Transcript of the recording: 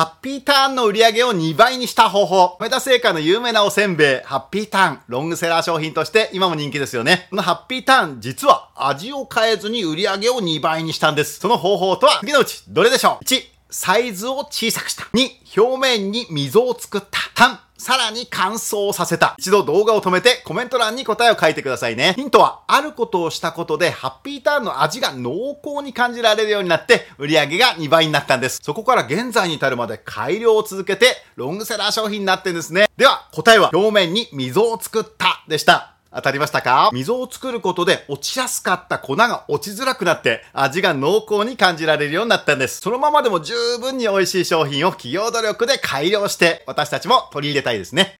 ハッピーターンの売り上げを2倍にした方法。メタ製菓の有名なおせんべい、ハッピーターン、ロングセラー商品として今も人気ですよね。このハッピーターン、実は味を変えずに売り上げを2倍にしたんです。その方法とは次のうちどれでしょう ?1、サイズを小さくした。2、表面に溝を作った。3、さらに乾燥させた。一度動画を止めてコメント欄に答えを書いてくださいね。ヒントは、あることをしたことで、ハッピーターンの味が濃厚に感じられるようになって、売り上げが2倍になったんです。そこから現在に至るまで改良を続けて、ロングセラー商品になってんですね。では、答えは、表面に溝を作ったでした。当たりましたか？溝を作ることで落ちやすかった粉が落ちづらくなって味が濃厚に感じられるようになったんです。そのままでも十分に美味しい商品を企業努力で改良して私たちも取り入れたいですね。